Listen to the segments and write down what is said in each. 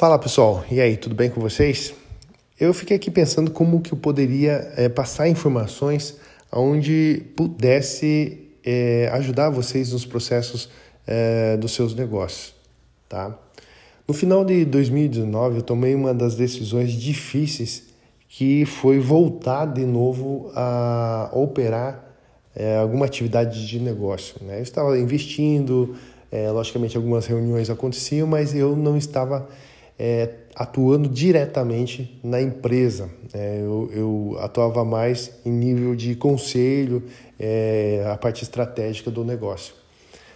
Fala pessoal, e aí, tudo bem com vocês? Eu fiquei aqui pensando como que eu poderia é, passar informações onde pudesse é, ajudar vocês nos processos é, dos seus negócios, tá? No final de 2019, eu tomei uma das decisões difíceis que foi voltar de novo a operar alguma atividade de negócio. Né? Eu estava investindo, logicamente algumas reuniões aconteciam, mas eu não estava é, atuando diretamente na empresa. É, eu, eu, atuava mais em nível de conselho, é, a parte estratégica do negócio.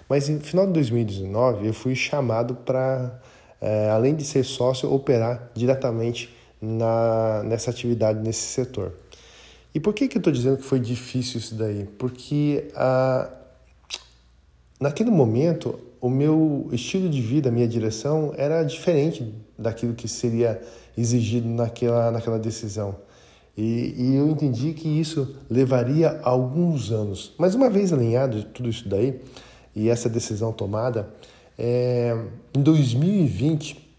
Mas no final de 2019 eu fui chamado para, é, além de ser sócio, operar diretamente na, nessa atividade, nesse setor. E por que, que eu estou dizendo que foi difícil isso daí? Porque a, naquele momento o meu estilo de vida, a minha direção era diferente daquilo que seria exigido naquela, naquela decisão. E, e, eu entendi que isso levaria alguns anos. Mas uma vez alinhado tudo isso daí e essa decisão tomada, é, em 2020,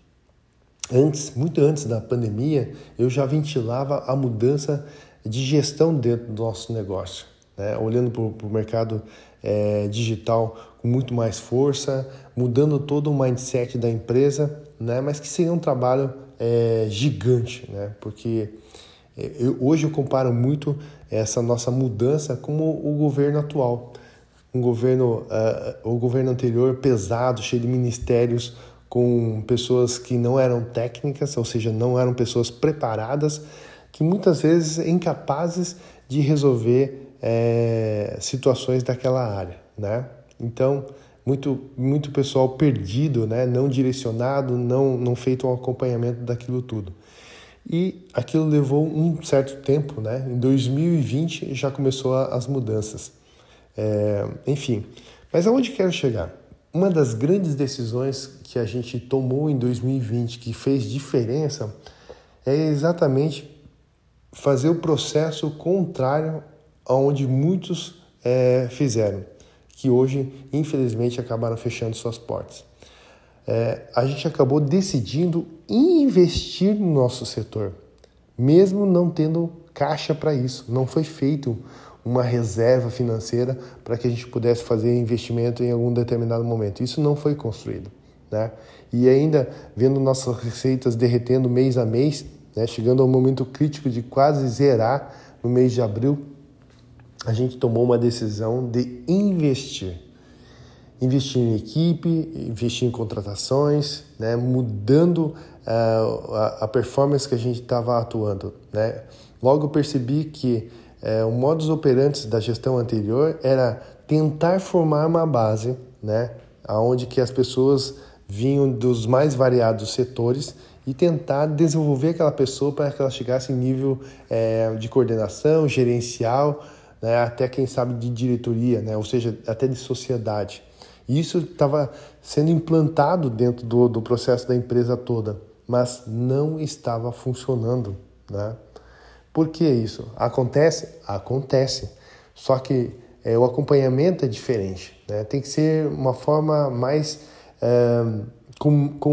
antes, muito antes da pandemia, eu já ventilava a mudança de gestão dentro do nosso negócio né? olhando para o mercado é, digital com muito mais força, mudando todo o mindset da empresa, né? mas que seria um trabalho é, gigante, né? porque é, eu, hoje eu comparo muito essa nossa mudança com o governo atual. Um governo, uh, o governo anterior pesado, cheio de ministérios, com pessoas que não eram técnicas, ou seja, não eram pessoas preparadas, que muitas vezes incapazes de resolver é, situações daquela área, né? Então, muito, muito pessoal perdido, né? Não direcionado, não, não feito um acompanhamento daquilo tudo. E aquilo levou um certo tempo, né? Em 2020 já começou as mudanças. É, enfim, mas aonde quero chegar? Uma das grandes decisões que a gente tomou em 2020 que fez diferença é exatamente fazer o processo contrário onde muitos é, fizeram, que hoje, infelizmente, acabaram fechando suas portas. É, a gente acabou decidindo investir no nosso setor, mesmo não tendo caixa para isso. Não foi feito uma reserva financeira para que a gente pudesse fazer investimento em algum determinado momento. Isso não foi construído. Né? E ainda vendo nossas receitas derretendo mês a mês, né? chegando ao momento crítico de quase zerar no mês de abril, a gente tomou uma decisão de investir. Investir em equipe, investir em contratações, né, mudando uh, a, a, performance que a gente estava atuando. Né? Logo percebi que uh, o modus operandi da gestão anterior era tentar formar uma base, né, onde que as pessoas vinham dos mais variados setores e tentar desenvolver aquela pessoa para que ela chegasse em nível é, de coordenação, gerencial, né, até quem sabe de diretoria, né, ou seja, até de sociedade. E isso estava sendo implantado dentro do, do processo da empresa toda, mas não estava funcionando. Né? Por que isso? Acontece? Acontece. Só que é, o acompanhamento é diferente. Né? Tem que ser uma forma mais é,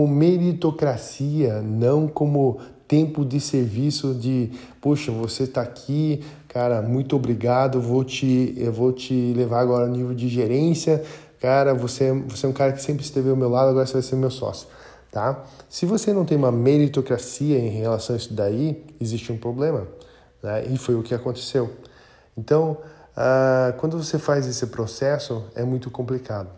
meritocracia, não como tempo de serviço de, puxa, você está aqui, cara, muito obrigado, vou te, eu vou te levar agora ao nível de gerência, cara, você, você é um cara que sempre esteve ao meu lado, agora você vai ser meu sócio, tá? Se você não tem uma meritocracia em relação a isso daí, existe um problema, né? E foi o que aconteceu. Então, ah, quando você faz esse processo, é muito complicado.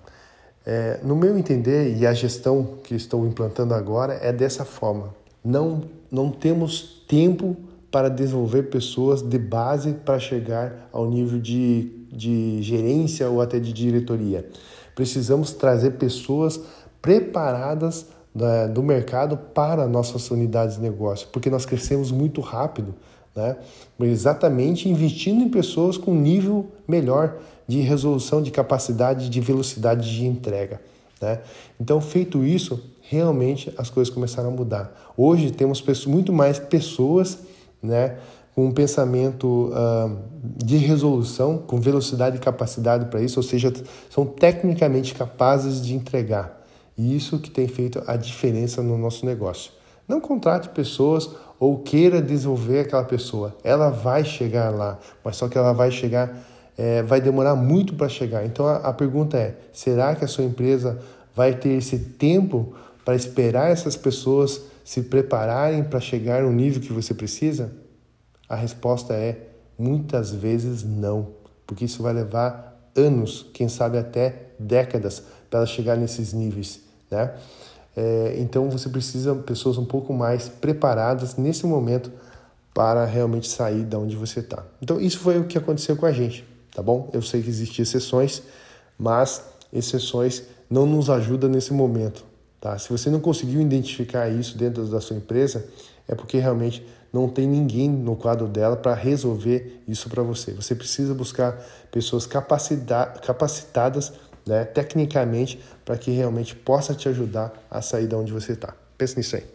É, no meu entender, e a gestão que estou implantando agora é dessa forma. Não não temos tempo para desenvolver pessoas de base para chegar ao nível de, de gerência ou até de diretoria. Precisamos trazer pessoas preparadas da, do mercado para nossas unidades de negócio, porque nós crescemos muito rápido, né? exatamente investindo em pessoas com nível melhor de resolução, de capacidade, de velocidade de entrega. Né? Então, feito isso, realmente as coisas começaram a mudar. Hoje temos muito mais pessoas né, com um pensamento uh, de resolução, com velocidade e capacidade para isso, ou seja, são tecnicamente capazes de entregar. E isso que tem feito a diferença no nosso negócio. Não contrate pessoas ou queira desenvolver aquela pessoa. Ela vai chegar lá, mas só que ela vai chegar, é, vai demorar muito para chegar. Então a, a pergunta é: será que a sua empresa vai ter esse tempo para esperar essas pessoas se prepararem para chegar no nível que você precisa? A resposta é muitas vezes não, porque isso vai levar anos, quem sabe até décadas, para ela chegar nesses níveis, né? É, então você precisa de pessoas um pouco mais preparadas nesse momento para realmente sair da onde você está. Então isso foi o que aconteceu com a gente, tá bom? Eu sei que existem exceções, mas exceções não nos ajudam nesse momento, tá? Se você não conseguiu identificar isso dentro da sua empresa, é porque realmente não tem ninguém no quadro dela para resolver isso para você. Você precisa buscar pessoas capacitadas né, tecnicamente para que realmente possa te ajudar a sair de onde você está. Pensa nisso aí.